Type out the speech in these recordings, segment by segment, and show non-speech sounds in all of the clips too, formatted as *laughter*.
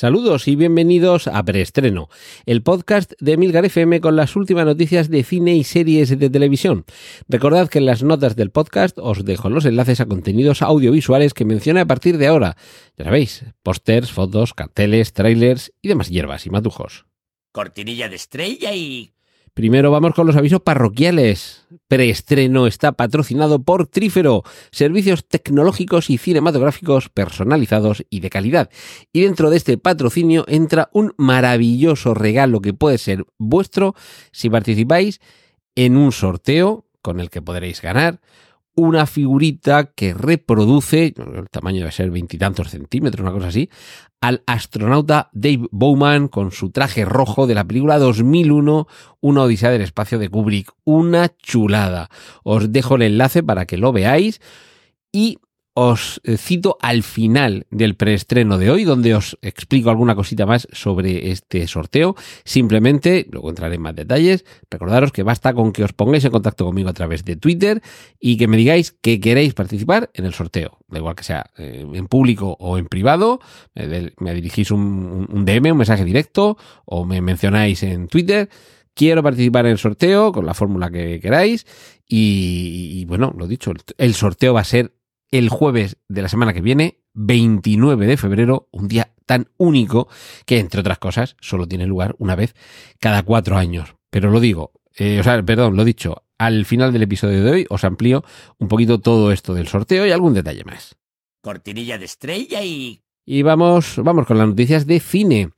Saludos y bienvenidos a Preestreno, el podcast de Milgar FM con las últimas noticias de cine y series de televisión. Recordad que en las notas del podcast os dejo los enlaces a contenidos audiovisuales que mencioné a partir de ahora. Ya sabéis, pósters, fotos, carteles, trailers y demás hierbas y matujos. Cortinilla de estrella y... Primero vamos con los avisos parroquiales. Preestreno está patrocinado por Trífero, servicios tecnológicos y cinematográficos personalizados y de calidad. Y dentro de este patrocinio entra un maravilloso regalo que puede ser vuestro si participáis en un sorteo con el que podréis ganar una figurita que reproduce, el tamaño debe ser veintitantos centímetros, una cosa así, al astronauta Dave Bowman con su traje rojo de la película 2001, Una Odisea del Espacio de Kubrick. Una chulada. Os dejo el enlace para que lo veáis y os cito al final del preestreno de hoy, donde os explico alguna cosita más sobre este sorteo. Simplemente, luego entraré en más detalles, recordaros que basta con que os pongáis en contacto conmigo a través de Twitter y que me digáis que queréis participar en el sorteo. Da igual que sea eh, en público o en privado, me dirigís un, DM, un mensaje directo o me mencionáis en Twitter quiero participar en el sorteo con la fórmula que queráis. Y, bueno, lo dicho, el sorteo va a ser el jueves de la semana que viene, 29 de febrero, un día tan único que, entre otras cosas, solo tiene lugar una vez cada cuatro años. Pero lo digo, eh, o sea, perdón, lo dicho, al final del episodio de hoy os amplío un poquito todo esto del sorteo y algún detalle más. Cortinilla de estrella y... Y vamos, vamos con las noticias de cine.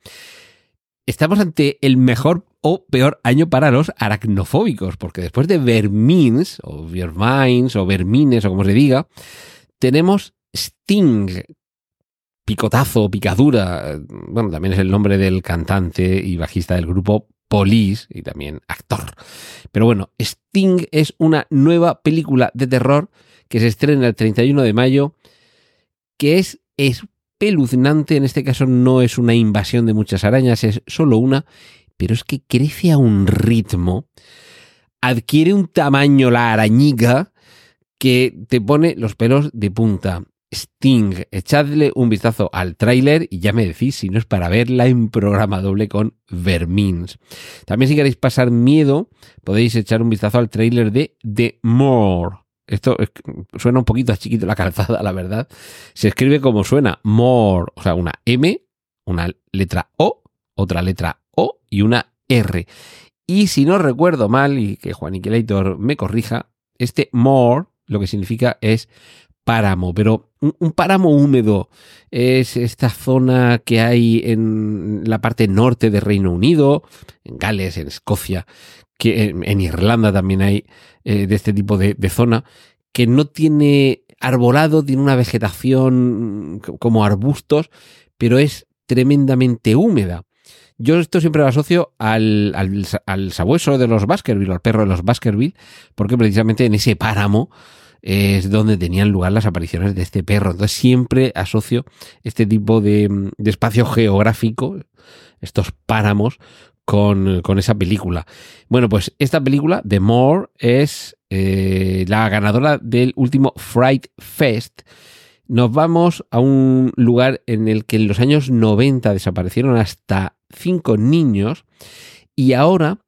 Estamos ante el mejor o peor año para los aracnofóbicos, porque después de Vermins, o Vermines, o Vermines, o como se diga, tenemos Sting, picotazo, picadura, bueno, también es el nombre del cantante y bajista del grupo Police y también actor. Pero bueno, Sting es una nueva película de terror que se estrena el 31 de mayo, que es espeluznante, en este caso no es una invasión de muchas arañas, es solo una, pero es que crece a un ritmo, adquiere un tamaño la arañica, que te pone los pelos de punta. Sting, echadle un vistazo al tráiler y ya me decís si no es para verla en programa doble con Vermins. También si queréis pasar miedo, podéis echar un vistazo al tráiler de The More. Esto suena un poquito a chiquito la calzada, la verdad. Se escribe como suena, More, o sea, una M, una letra O, otra letra O y una R. Y si no recuerdo mal, y que Juan me corrija, este More lo que significa es páramo, pero un, páramo húmedo es esta zona que hay en la parte norte de Reino Unido, en Gales, en Escocia, que en, Irlanda también hay eh, de este tipo de, zona, que no tiene arbolado, tiene una vegetación como arbustos, pero es tremendamente húmeda. Yo esto siempre lo asocio al, al, al sabueso de los Baskerville, al perro de los Baskerville, porque precisamente en ese páramo es donde tenían lugar las apariciones de este perro. Entonces siempre asocio este tipo de, de espacio geográfico, estos páramos, con, con, esa película. Bueno, pues esta película, The More, es eh, la ganadora del último Fright Fest. Nos vamos a un lugar en el que en los años 90 desaparecieron hasta cinco niños y ahora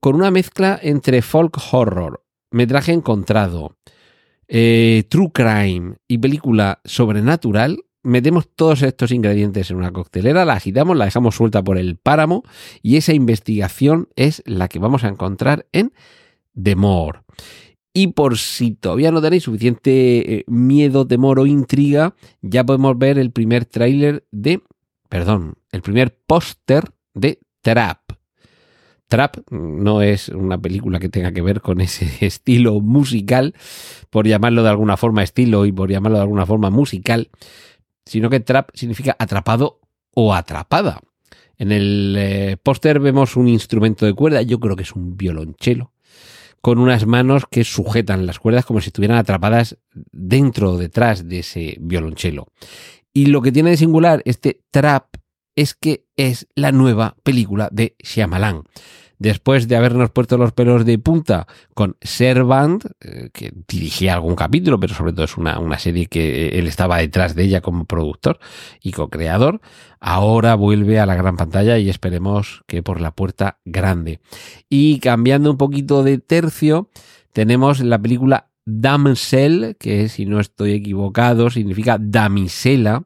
con una mezcla entre folk horror, metraje encontrado, eh, true crime y película sobrenatural, metemos todos estos ingredientes en una coctelera, la agitamos, la dejamos suelta por el páramo y esa investigación es la que vamos a encontrar en The More. Y por si todavía no tenéis suficiente eh, miedo, temor o intriga, ya podemos ver el primer tráiler de, perdón, el primer póster de Trap. Trap no es una película que tenga que ver con ese *laughs* estilo musical, por llamarlo de alguna forma estilo y por llamarlo de alguna forma musical, sino que trap significa atrapado o atrapada. En el eh, póster vemos un instrumento de cuerda, yo creo que es un violonchelo, con unas manos que sujetan las cuerdas como si estuvieran atrapadas dentro o detrás de ese violonchelo. Y lo que tiene de singular este trap es que es la nueva película de Shyamalan después de habernos puesto los pelos de punta con Servant, eh, que dirigía algún capítulo, pero sobre todo es una, una serie que él estaba detrás de ella como productor y co-creador, ahora vuelve a la gran pantalla y esperemos que por la puerta grande. Y cambiando un poquito de tercio, tenemos la película Damsel, que si no estoy equivocado significa damisela,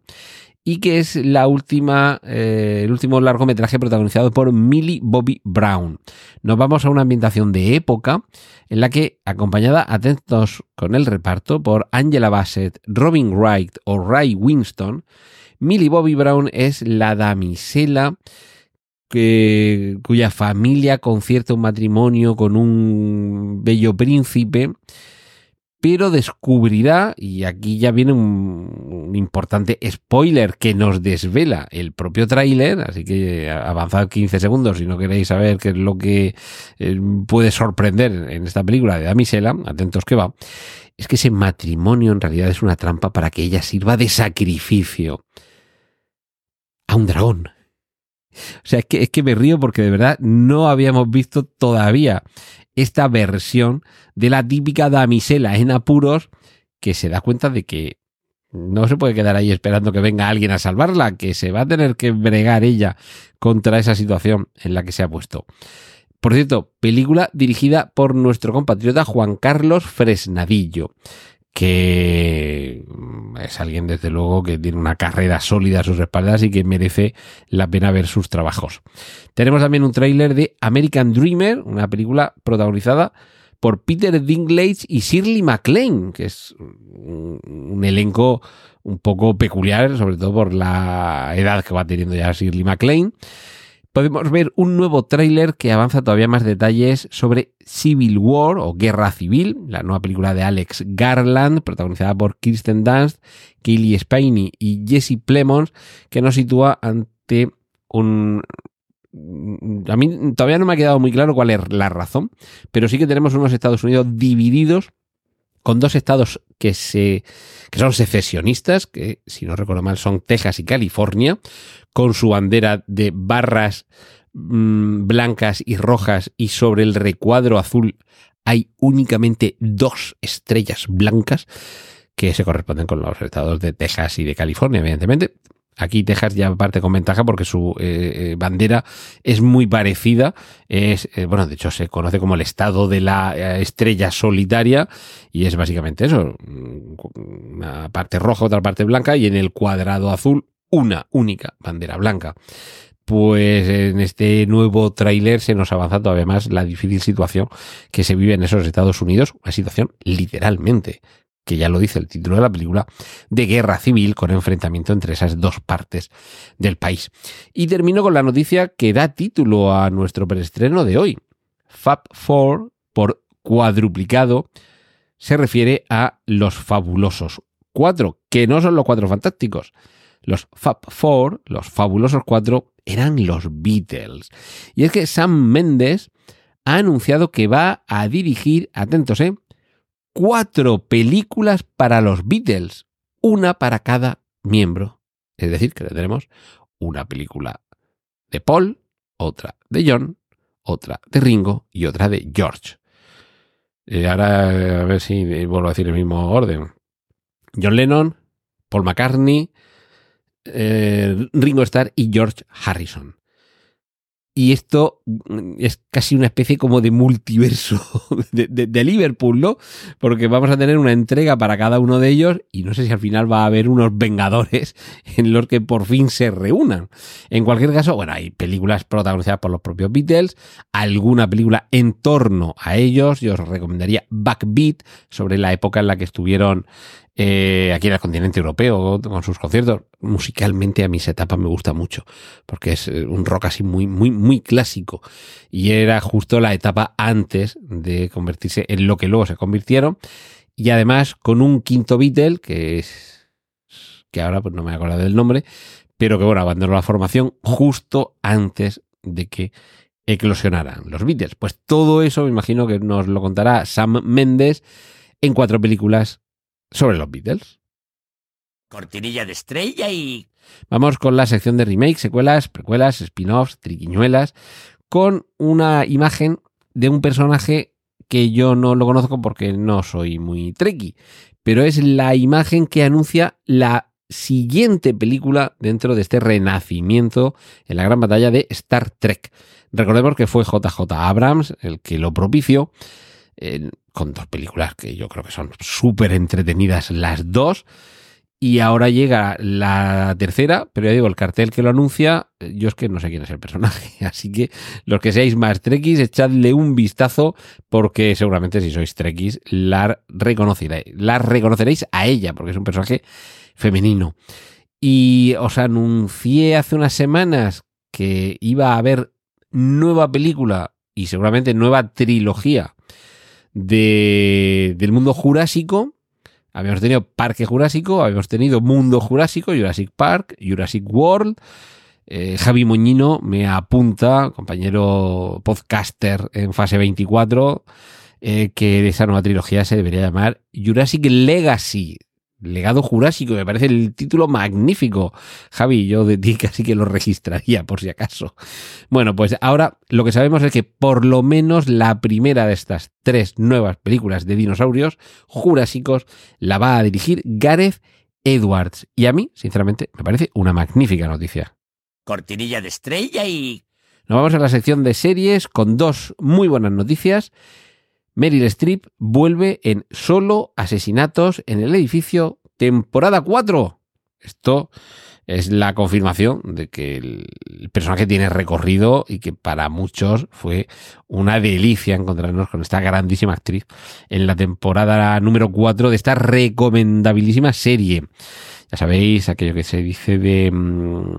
y que es la última, eh, el último largometraje protagonizado por Millie Bobby Brown. Nos vamos a una ambientación de época en la que, acompañada, atentos con el reparto, por Angela Bassett, Robin Wright o Ray Winston, Millie Bobby Brown es la damisela cuya familia concierta un matrimonio con un bello príncipe pero descubrirá, y aquí ya viene un, importante spoiler que nos desvela el propio tráiler, así que avanzad 15 segundos si no queréis saber qué es lo que eh, puede sorprender en esta película de Damisela, atentos que va, es que ese matrimonio en realidad es una trampa para que ella sirva de sacrificio a un dragón. O sea, es que, es que me río porque de verdad no habíamos visto todavía esta versión de la típica damisela en apuros que se da cuenta de que no se puede quedar ahí esperando que venga alguien a salvarla, que se va a tener que bregar ella contra esa situación en la que se ha puesto. Por cierto, película dirigida por nuestro compatriota Juan Carlos Fresnadillo, que es alguien desde luego que tiene una carrera sólida a sus espaldas y que merece la pena ver sus trabajos. Tenemos también un tráiler de American Dreamer, una película protagonizada por Peter Dinklage y Shirley MacLaine, que es un, elenco un poco peculiar, sobre todo por la edad que va teniendo ya Shirley MacLaine podemos ver un nuevo tráiler que avanza todavía más detalles sobre Civil War o Guerra Civil, la nueva película de Alex Garland, protagonizada por Kirsten Dunst, Kaylee Spainey y Jesse Plemons, que nos sitúa ante un... A mí todavía no me ha quedado muy claro cuál es la razón, pero sí que tenemos unos Estados Unidos divididos con dos estados que, se, que son secesionistas, que si no recuerdo mal son Texas y California, con su bandera de barras mmm, blancas y rojas y sobre el recuadro azul hay únicamente dos estrellas blancas que se corresponden con los estados de Texas y de California, evidentemente. Aquí Texas ya parte con ventaja porque su eh, eh, bandera es muy parecida. Es, eh, bueno, de hecho se conoce como el estado de la estrella solitaria y es básicamente eso. Una parte roja, otra parte blanca y en el cuadrado azul una única bandera blanca. Pues en este nuevo tráiler se nos avanza todavía más la difícil situación que se vive en esos Estados Unidos, una situación literalmente que ya lo dice el título de la película, de guerra civil con enfrentamiento entre esas dos partes del país. Y termino con la noticia que da título a nuestro preestreno de hoy. Fab Four, por cuadruplicado, se refiere a los fabulosos cuatro, que no son los cuatro fantásticos. Los Fab Four, los fabulosos cuatro, eran los Beatles. Y es que Sam Mendes ha anunciado que va a dirigir, atentos, ¿eh? Cuatro películas para los Beatles, una para cada miembro. Es decir, que tenemos una película de Paul, otra de John, otra de Ringo y otra de George. Y ahora a ver si vuelvo a decir el mismo orden. John Lennon, Paul McCartney, eh, Ringo Starr y George Harrison. Y esto mm, es casi una especie como de multiverso *laughs* de, Liverpool, ¿no? Porque vamos a tener una entrega para cada uno de ellos y no sé si al final va a haber unos vengadores *laughs* en los que por fin se reúnan. En cualquier caso, bueno, hay películas protagonizadas por los propios Beatles, alguna película en torno a ellos. Yo os recomendaría Backbeat sobre la época en la que estuvieron eh, aquí en el continente europeo con sus conciertos. Musicalmente a mí esa etapa me gusta mucho porque es eh, un rock así muy, muy, muy clásico y era justo la etapa antes de convertirse en lo que luego se convirtieron y además con un quinto Beatle que es que ahora pues no me acuerdo del nombre pero que bueno abandonó la formación justo antes de que eclosionaran los Beatles. Pues todo eso me imagino que nos lo contará Sam Mendes en cuatro películas sobre los Beatles. Cortinilla de estrella y... Vamos con la sección de remakes, secuelas, precuelas, spin-offs, triquiñuelas, con una imagen de un personaje que yo no lo conozco porque no soy muy treki, pero es la imagen que anuncia la siguiente película dentro de este renacimiento en la gran batalla de Star Trek. Recordemos que fue JJ Abrams el que lo propició, eh, con dos películas que yo creo que son súper entretenidas las dos. Y ahora llega la tercera, pero ya digo, el cartel que lo anuncia, yo es que no sé quién es el personaje. *laughs* Así que los que seáis más trekkies, echadle un vistazo, porque seguramente si sois trekkies, la reconoceréis, la reconoceréis a ella, porque es un personaje femenino. Y os anuncié hace unas semanas que iba a haber nueva película y seguramente nueva trilogía de, del mundo jurásico. Habíamos tenido Parque Jurásico, habíamos tenido Mundo Jurásico, Jurassic Park, Jurassic World. Eh, Javi Moñino me apunta, compañero podcaster en fase 24, eh, que esa nueva trilogía se debería llamar Jurassic Legacy. Legado Jurásico, me parece el título magnífico. Javi, yo de ti *laughs* casi que lo registraría por si acaso. Bueno, pues ahora lo que sabemos es que por lo menos la primera de estas tres nuevas películas de dinosaurios jurásicos la va a dirigir Gareth Edwards. Y a mí, sinceramente, me parece una magnífica noticia. Cortinilla de estrella y... Nos vamos a la sección de series con dos muy buenas noticias. Meryl Streep vuelve en Solo Asesinatos en el Edificio, temporada 4. Esto es la confirmación de que el personaje tiene recorrido y que para muchos fue una delicia encontrarnos con esta grandísima actriz en la temporada número 4 de esta recomendabilísima serie. Ya sabéis aquello que se dice de, mm,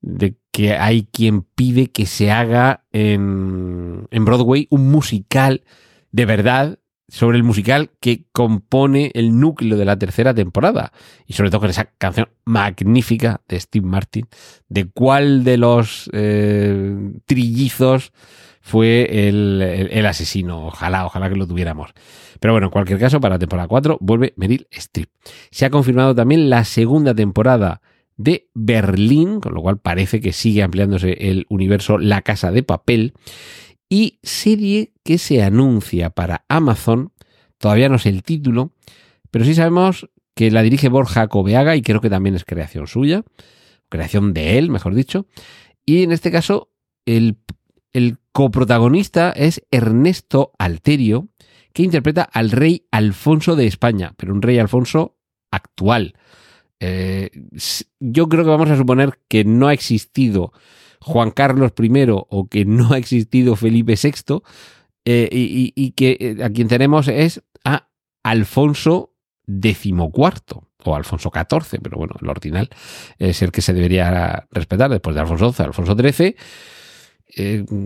de que hay quien pide que se haga en, Broadway un musical de verdad sobre el musical que compone el núcleo de la tercera temporada. Y sobre todo con esa canción magnífica de Steve Martin. De cuál de los eh, trillizos fue el, el, asesino. Ojalá, ojalá que lo tuviéramos. Pero bueno, en cualquier caso, para temporada 4 vuelve Meryl Streep. Se ha confirmado también la segunda temporada de Berlín, con lo cual parece que sigue ampliándose el universo La Casa de Papel y serie que se anuncia para Amazon, todavía no sé el título, pero sí sabemos que la dirige Borja Cobeaga y creo que también es creación suya, creación de él, mejor dicho, y en este caso el, el coprotagonista es Ernesto Alterio, que interpreta al rey Alfonso de España, pero un rey Alfonso actual. Eh, yo creo que vamos a suponer que no ha existido Juan Carlos I o que no ha existido Felipe VI eh, y, que eh, a quien tenemos es a Alfonso XIV o Alfonso XIV, pero bueno, el ordinal es el que se debería respetar después de Alfonso XI, Alfonso XIII.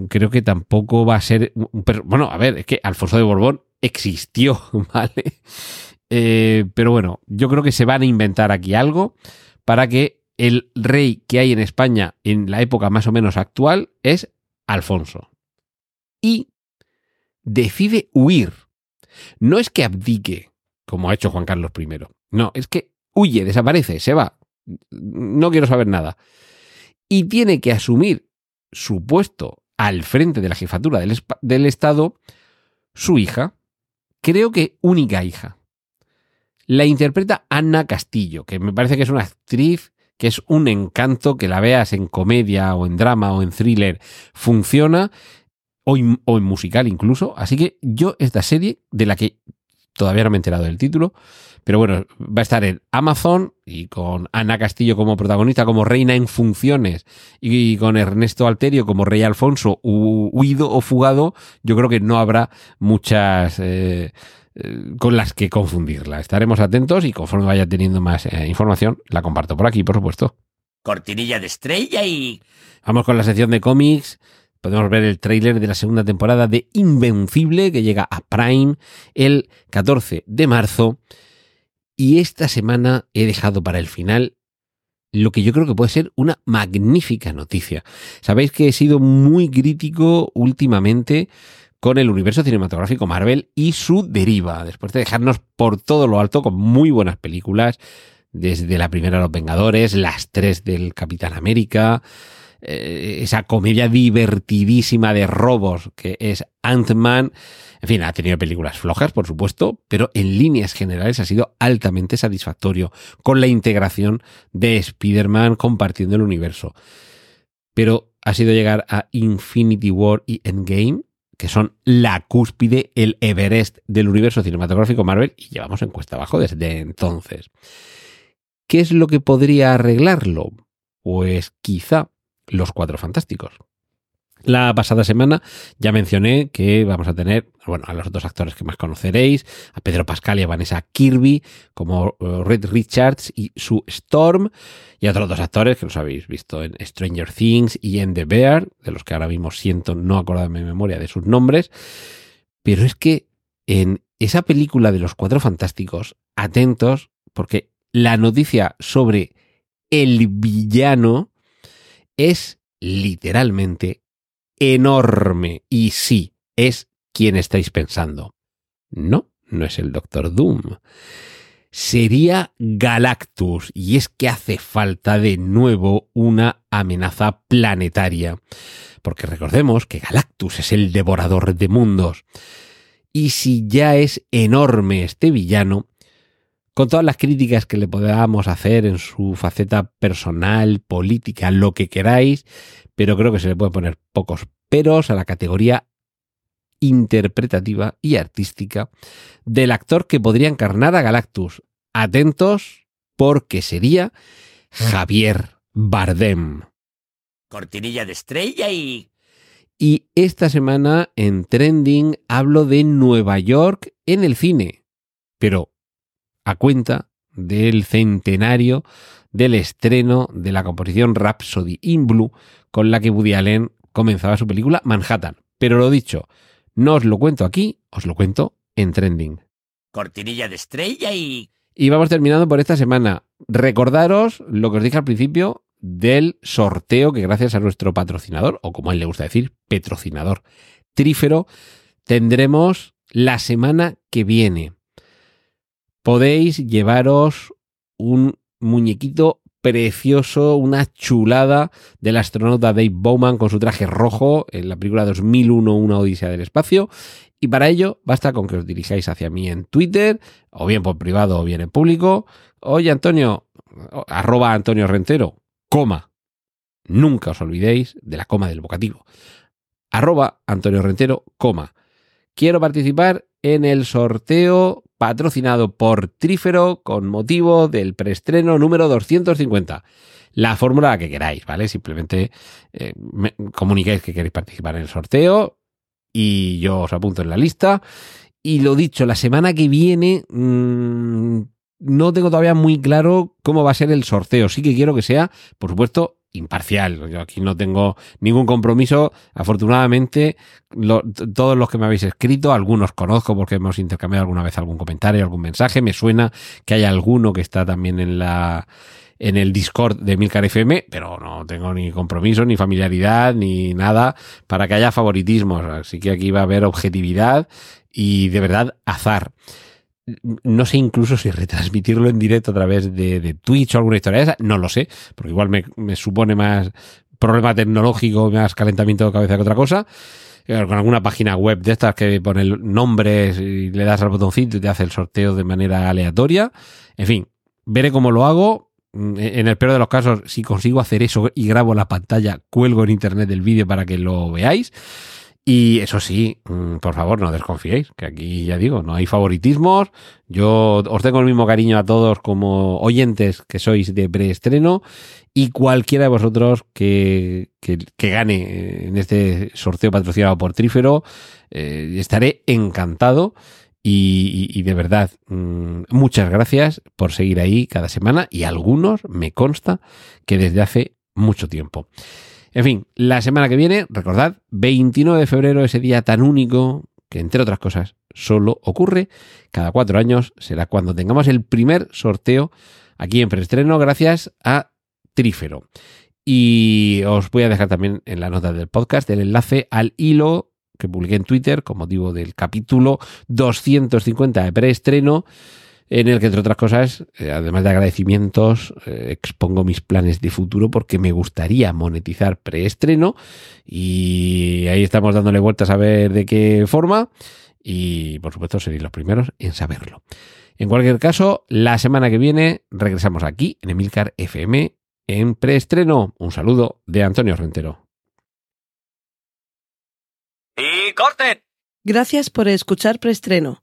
Creo que tampoco va a ser. Bueno, a ver, es que Alfonso de Borbón existió, *laughs* ¿vale? Eh, pero bueno, yo creo que se van a inventar aquí algo para que el rey que hay en España en la época más o menos actual es Alfonso. Y decide huir. No es que abdique, como ha hecho Juan Carlos I. No, es que huye, desaparece, se va. No quiero saber nada. Y tiene que asumir su puesto al frente de la jefatura del, del Estado su hija. Creo que única hija. La interpreta Ana Castillo, que me parece que es una actriz que es un encanto, que la veas en comedia o en drama o en thriller, funciona, o, en, o en musical incluso. Así que yo esta serie, de la que todavía no me he enterado del título, pero bueno, va a estar en Amazon y con Ana Castillo como protagonista, como reina en funciones, y con Ernesto Alterio como rey Alfonso huido o fugado, yo creo que no habrá muchas... Eh, con las que confundirla. Estaremos atentos y conforme vaya teniendo más eh, información, la comparto por aquí, por supuesto. Cortinilla de estrella y... Vamos con la sección de cómics. Podemos ver el tráiler de la segunda temporada de Invencible que llega a Prime el 14 de marzo. Y esta semana he dejado para el final lo que yo creo que puede ser una magnífica noticia. Sabéis que he sido muy crítico últimamente con el universo cinematográfico Marvel y su deriva, después de dejarnos por todo lo alto con muy buenas películas, desde la primera Los Vengadores, las tres del Capitán América, eh, esa comedia divertidísima de robos que es Ant-Man. En fin, ha tenido películas flojas, por supuesto, pero en líneas generales ha sido altamente satisfactorio con la integración de Spider-Man compartiendo el universo. Pero ha sido llegar a Infinity War y Endgame, que son la cúspide, el Everest del universo cinematográfico Marvel, y llevamos en cuesta abajo desde entonces. ¿Qué es lo que podría arreglarlo? Pues quizá los Cuatro Fantásticos. La pasada semana ya mencioné que vamos a tener, bueno, a los otros actores que más conoceréis, a Pedro Pascal y a Vanessa Kirby como eh, Red Richards y Sue Storm, y a otros dos actores que los habéis visto en Stranger Things y en The Bear, de los que ahora mismo siento no acordarme en memoria de sus nombres, pero es que en esa película de los Cuatro Fantásticos, atentos, porque la noticia sobre el villano es literalmente enorme. Y sí, es quien estáis pensando. No, no es el Doctor Doom. Sería Galactus, y es que hace falta de nuevo una amenaza planetaria. Porque recordemos que Galactus es el devorador de mundos. Y si ya es enorme este villano, con todas las críticas que le podamos hacer en su faceta personal, política, lo que queráis, pero creo que se le puede poner pocos peros a la categoría interpretativa y artística del actor que podría encarnar a Galactus. Atentos, porque sería Javier Bardem. Cortinilla de estrella y... Y esta semana en Trending hablo de Nueva York en el cine. Pero a cuenta del centenario del estreno de la composición Rhapsody in Blue con la que Woody Allen comenzaba su película Manhattan. Pero lo dicho, no os lo cuento aquí, os lo cuento en Trending. Cortinilla de estrella y... Y vamos terminando por esta semana. Recordaros lo que os dije al principio del sorteo que gracias a nuestro patrocinador, o como a él le gusta decir, patrocinador trífero, tendremos la semana que viene podéis llevaros un muñequito precioso, una chulada del astronauta Dave Bowman con su traje rojo en la película 2001, Una Odisea del Espacio. Y para ello basta con que os dirijáis hacia mí en Twitter, o bien por privado o bien en público. Oye, Antonio, arroba Antonio Rentero, coma. Nunca os olvidéis de la coma del vocativo. Arroba Antonio Rentero, coma. Quiero participar en el sorteo patrocinado por Trífero con motivo del preestreno número 250. La fórmula que queráis, ¿vale? Simplemente eh, comuniquéis que queréis participar en el sorteo y yo os apunto en la lista. Y lo dicho, la semana que viene mmm, no tengo todavía muy claro cómo va a ser el sorteo. Sí que quiero que sea, por supuesto, imparcial. Yo aquí no tengo ningún compromiso. Afortunadamente, lo, todos los que me habéis escrito, algunos conozco porque hemos intercambiado alguna vez algún comentario, algún mensaje. Me suena que hay alguno que está también en la en el Discord de Milcar FM, pero no tengo ni compromiso, ni familiaridad, ni nada para que haya favoritismos. Así que aquí va a haber objetividad y de verdad azar no sé incluso si retransmitirlo en directo a través de, Twitch o alguna historia de esa, no lo sé, porque igual me, me, supone más problema tecnológico, más calentamiento de cabeza que otra cosa. Con alguna página web de estas que pone nombres y le das al botoncito y te hace el sorteo de manera aleatoria. En fin, veré cómo lo hago. En el peor de los casos, si consigo hacer eso y grabo la pantalla, cuelgo en internet el vídeo para que lo veáis. Y eso sí, mm, por favor, no desconfiéis, que aquí ya digo, no hay favoritismos. Yo os tengo el mismo cariño a todos como oyentes que sois de preestreno y cualquiera de vosotros que, que, gane en este sorteo patrocinado por Trífero, eh, estaré encantado. Y, y, de verdad, mmm, muchas gracias por seguir ahí cada semana y algunos me consta que desde hace mucho tiempo. En fin, la semana que viene, recordad, 29 de febrero, ese día tan único que, entre otras cosas, solo ocurre cada cuatro años, será cuando tengamos el primer sorteo aquí en preestreno, gracias a Trífero. Y os voy a dejar también en la nota del podcast el enlace al hilo que publiqué en Twitter con motivo del capítulo 250 de preestreno, en el que, entre otras cosas, eh, además de agradecimientos, eh, expongo mis planes de futuro porque me gustaría monetizar preestreno y ahí estamos dándole vueltas a ver de qué forma y, por supuesto, seréis los primeros en saberlo. En cualquier caso, la semana que viene regresamos aquí en Emilcar FM en preestreno. Un saludo de Antonio Rentero. ¡Y corten! Gracias por escuchar preestreno.